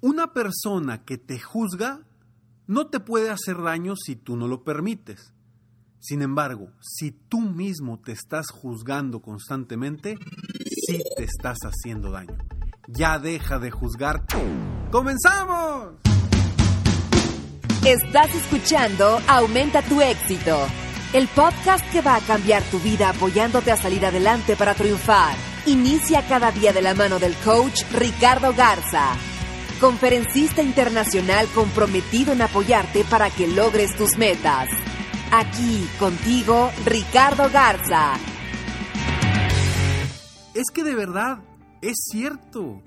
Una persona que te juzga no te puede hacer daño si tú no lo permites. Sin embargo, si tú mismo te estás juzgando constantemente, sí te estás haciendo daño. Ya deja de juzgarte. ¡Comenzamos! Estás escuchando Aumenta tu éxito, el podcast que va a cambiar tu vida apoyándote a salir adelante para triunfar. Inicia cada día de la mano del coach Ricardo Garza conferencista internacional comprometido en apoyarte para que logres tus metas. Aquí contigo, Ricardo Garza. Es que de verdad, es cierto.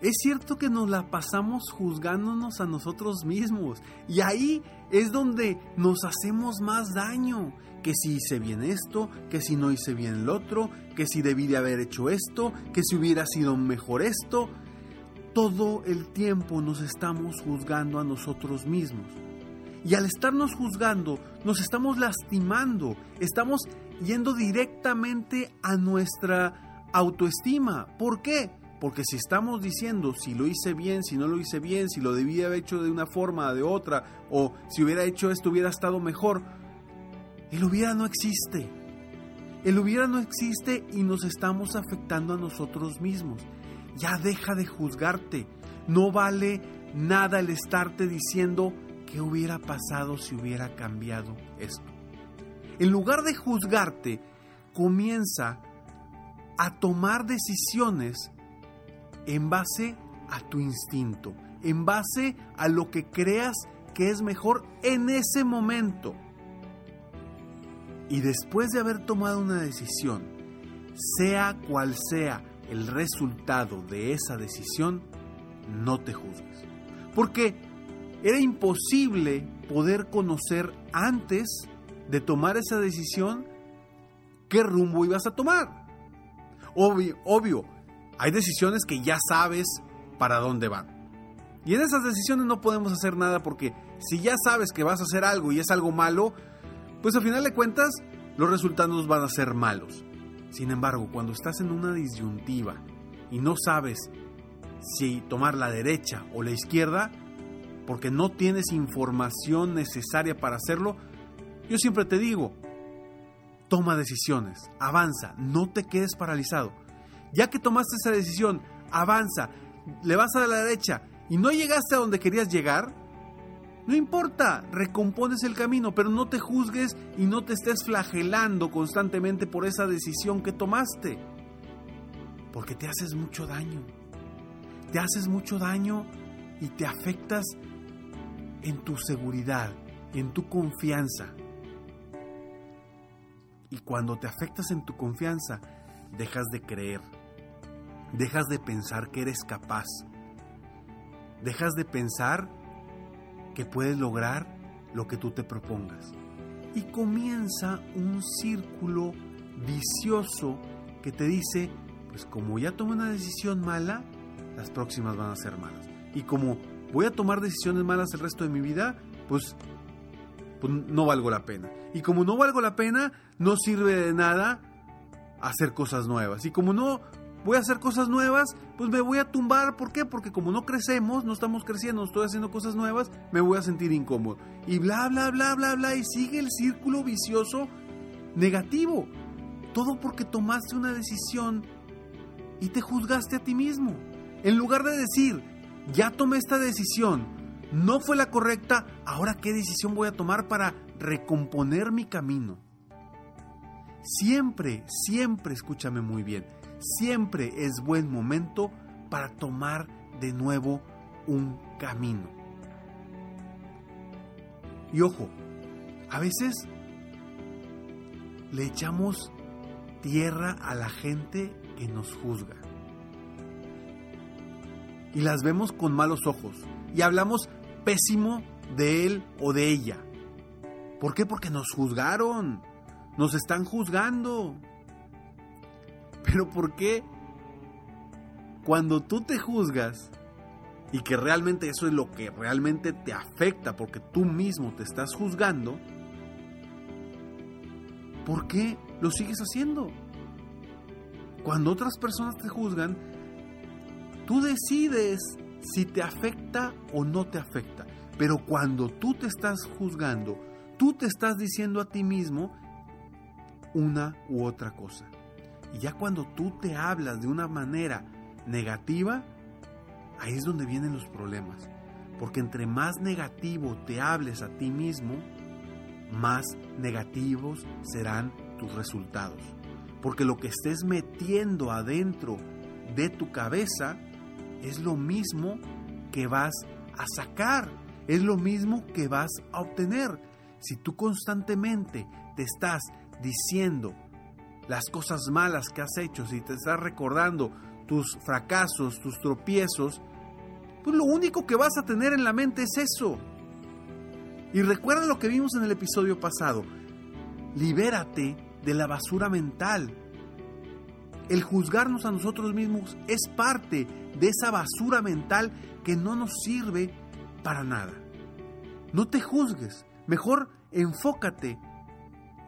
Es cierto que nos la pasamos juzgándonos a nosotros mismos. Y ahí es donde nos hacemos más daño. Que si hice bien esto, que si no hice bien el otro, que si debí de haber hecho esto, que si hubiera sido mejor esto todo el tiempo nos estamos juzgando a nosotros mismos. Y al estarnos juzgando, nos estamos lastimando, estamos yendo directamente a nuestra autoestima. ¿Por qué? Porque si estamos diciendo si lo hice bien, si no lo hice bien, si lo debía haber hecho de una forma, de otra, o si hubiera hecho esto hubiera estado mejor, el hubiera no existe. El hubiera no existe y nos estamos afectando a nosotros mismos. Ya deja de juzgarte. No vale nada el estarte diciendo qué hubiera pasado si hubiera cambiado esto. En lugar de juzgarte, comienza a tomar decisiones en base a tu instinto, en base a lo que creas que es mejor en ese momento. Y después de haber tomado una decisión, sea cual sea el resultado de esa decisión, no te juzgues. Porque era imposible poder conocer antes de tomar esa decisión qué rumbo ibas a tomar. Obvio, hay decisiones que ya sabes para dónde van. Y en esas decisiones no podemos hacer nada porque si ya sabes que vas a hacer algo y es algo malo, pues al final de cuentas los resultados van a ser malos. Sin embargo, cuando estás en una disyuntiva y no sabes si tomar la derecha o la izquierda, porque no tienes información necesaria para hacerlo, yo siempre te digo, toma decisiones, avanza, no te quedes paralizado. Ya que tomaste esa decisión, avanza, le vas a la derecha y no llegaste a donde querías llegar, no importa, recompones el camino, pero no te juzgues y no te estés flagelando constantemente por esa decisión que tomaste. Porque te haces mucho daño. Te haces mucho daño y te afectas en tu seguridad, en tu confianza. Y cuando te afectas en tu confianza, dejas de creer, dejas de pensar que eres capaz, dejas de pensar que puedes lograr lo que tú te propongas. Y comienza un círculo vicioso que te dice, pues como ya tomé una decisión mala, las próximas van a ser malas. Y como voy a tomar decisiones malas el resto de mi vida, pues, pues no valgo la pena. Y como no valgo la pena, no sirve de nada hacer cosas nuevas. Y como no voy a hacer cosas nuevas, pues me voy a tumbar. ¿Por qué? Porque como no crecemos, no estamos creciendo, estoy haciendo cosas nuevas, me voy a sentir incómodo. Y bla, bla, bla, bla, bla. Y sigue el círculo vicioso negativo. Todo porque tomaste una decisión y te juzgaste a ti mismo. En lugar de decir, ya tomé esta decisión, no fue la correcta, ahora qué decisión voy a tomar para recomponer mi camino. Siempre, siempre, escúchame muy bien, siempre es buen momento para tomar de nuevo un camino. Y ojo, a veces le echamos tierra a la gente que nos juzga. Y las vemos con malos ojos. Y hablamos pésimo de él o de ella. ¿Por qué? Porque nos juzgaron. Nos están juzgando. Pero ¿por qué? Cuando tú te juzgas y que realmente eso es lo que realmente te afecta porque tú mismo te estás juzgando, ¿por qué lo sigues haciendo? Cuando otras personas te juzgan, tú decides si te afecta o no te afecta. Pero cuando tú te estás juzgando, tú te estás diciendo a ti mismo una u otra cosa. Y ya cuando tú te hablas de una manera negativa, ahí es donde vienen los problemas. Porque entre más negativo te hables a ti mismo, más negativos serán tus resultados. Porque lo que estés metiendo adentro de tu cabeza es lo mismo que vas a sacar, es lo mismo que vas a obtener. Si tú constantemente te estás diciendo las cosas malas que has hecho, si te estás recordando tus fracasos, tus tropiezos, pues lo único que vas a tener en la mente es eso. Y recuerda lo que vimos en el episodio pasado. Libérate de la basura mental. El juzgarnos a nosotros mismos es parte de esa basura mental que no nos sirve para nada. No te juzgues, mejor enfócate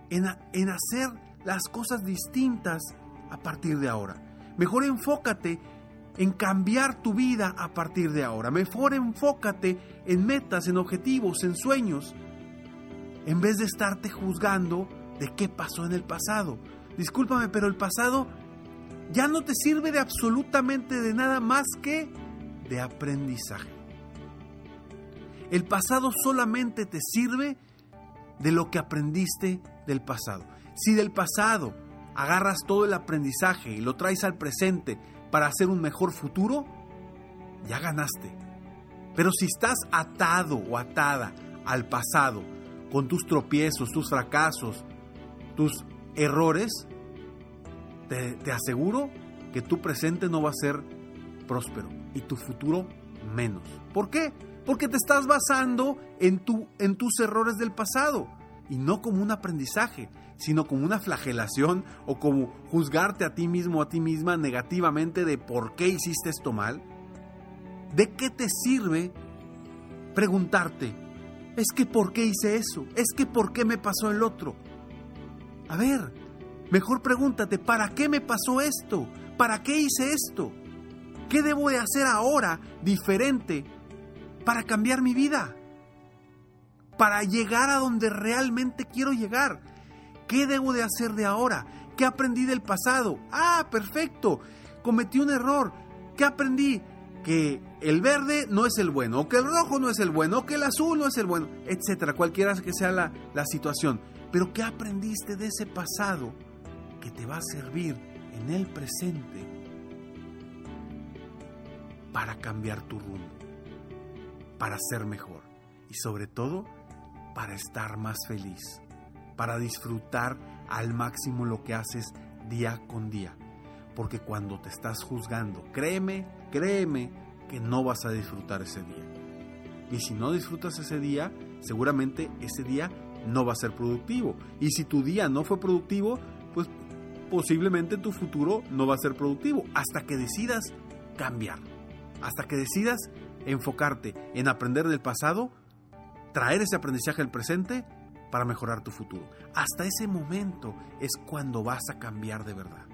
en, en hacer las cosas distintas a partir de ahora. Mejor enfócate en cambiar tu vida a partir de ahora. Mejor enfócate en metas, en objetivos, en sueños, en vez de estarte juzgando de qué pasó en el pasado. Discúlpame, pero el pasado ya no te sirve de absolutamente de nada más que de aprendizaje. El pasado solamente te sirve de lo que aprendiste del pasado. Si del pasado agarras todo el aprendizaje y lo traes al presente para hacer un mejor futuro, ya ganaste. Pero si estás atado o atada al pasado, con tus tropiezos, tus fracasos, tus errores, te, aseguro que tu presente no va a ser próspero y tu futuro menos. ¿Por qué? Porque te estás basando en, tu, en tus errores del pasado y no como un aprendizaje, sino como una flagelación o como juzgarte a ti mismo o a ti misma negativamente de por qué hiciste esto mal. ¿De qué te sirve preguntarte, es que por qué hice eso? ¿Es que por qué me pasó el otro? A ver, Mejor pregúntate, ¿para qué me pasó esto? ¿Para qué hice esto? ¿Qué debo de hacer ahora diferente para cambiar mi vida? Para llegar a donde realmente quiero llegar. ¿Qué debo de hacer de ahora? ¿Qué aprendí del pasado? Ah, perfecto. Cometí un error. ¿Qué aprendí? Que el verde no es el bueno, o que el rojo no es el bueno, o que el azul no es el bueno, etcétera, cualquiera que sea la, la situación. Pero ¿qué aprendiste de ese pasado? que te va a servir en el presente para cambiar tu rumbo, para ser mejor y sobre todo para estar más feliz, para disfrutar al máximo lo que haces día con día. Porque cuando te estás juzgando, créeme, créeme que no vas a disfrutar ese día. Y si no disfrutas ese día, seguramente ese día no va a ser productivo. Y si tu día no fue productivo, pues posiblemente tu futuro no va a ser productivo hasta que decidas cambiar, hasta que decidas enfocarte en aprender del pasado, traer ese aprendizaje al presente para mejorar tu futuro. Hasta ese momento es cuando vas a cambiar de verdad.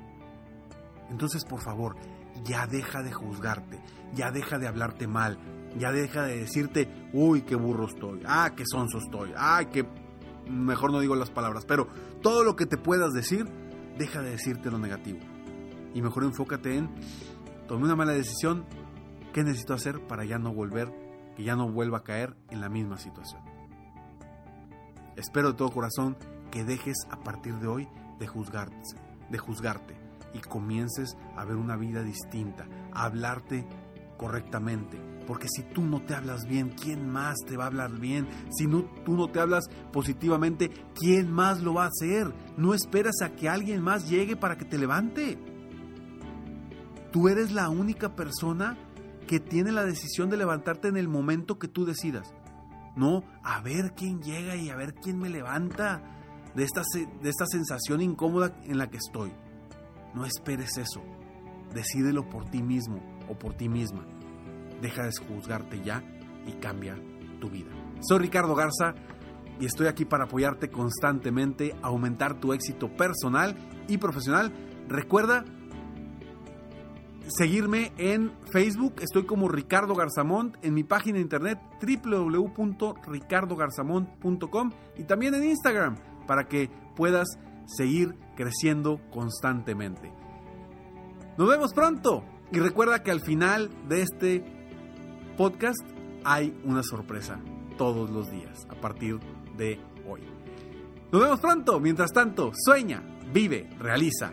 Entonces, por favor, ya deja de juzgarte, ya deja de hablarte mal, ya deja de decirte, uy, qué burro estoy, ah, qué sonso estoy, ay, qué... Mejor no digo las palabras, pero todo lo que te puedas decir, deja de decirte lo negativo. Y mejor enfócate en, tomé una mala decisión, ¿qué necesito hacer para ya no volver que ya no vuelva a caer en la misma situación. Espero de todo corazón que dejes a partir de hoy de juzgarte, de juzgarte y comiences a ver una vida distinta, a hablarte correctamente. Porque si tú no te hablas bien, ¿quién más te va a hablar bien? Si no, tú no te hablas positivamente, ¿quién más lo va a hacer? No esperas a que alguien más llegue para que te levante. Tú eres la única persona que tiene la decisión de levantarte en el momento que tú decidas. No, a ver quién llega y a ver quién me levanta de esta, de esta sensación incómoda en la que estoy. No esperes eso. Decídelo por ti mismo o por ti misma. Deja de juzgarte ya y cambia tu vida. Soy Ricardo Garza y estoy aquí para apoyarte constantemente, aumentar tu éxito personal y profesional. Recuerda seguirme en Facebook, estoy como Ricardo Garzamont, en mi página de internet www.ricardogarzamont.com y también en Instagram para que puedas seguir creciendo constantemente. Nos vemos pronto y recuerda que al final de este podcast hay una sorpresa todos los días a partir de hoy. Nos vemos pronto, mientras tanto, sueña, vive, realiza.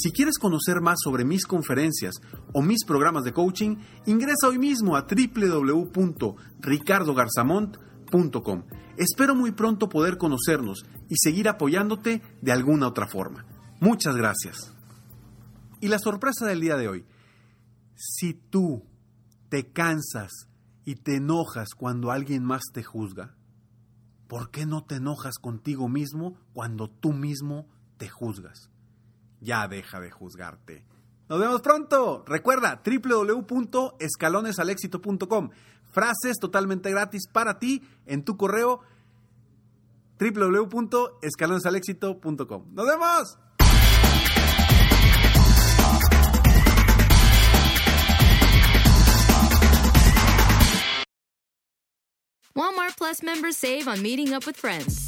Si quieres conocer más sobre mis conferencias o mis programas de coaching, ingresa hoy mismo a www.ricardogarzamont.com. Espero muy pronto poder conocernos y seguir apoyándote de alguna otra forma. Muchas gracias. Y la sorpresa del día de hoy, si tú te cansas y te enojas cuando alguien más te juzga, ¿por qué no te enojas contigo mismo cuando tú mismo te juzgas? Ya deja de juzgarte. Nos vemos pronto. Recuerda www.escalonesalexito.com. Frases totalmente gratis para ti en tu correo www.escalonesalexito.com. Nos vemos. Walmart Plus members save on meeting up with friends.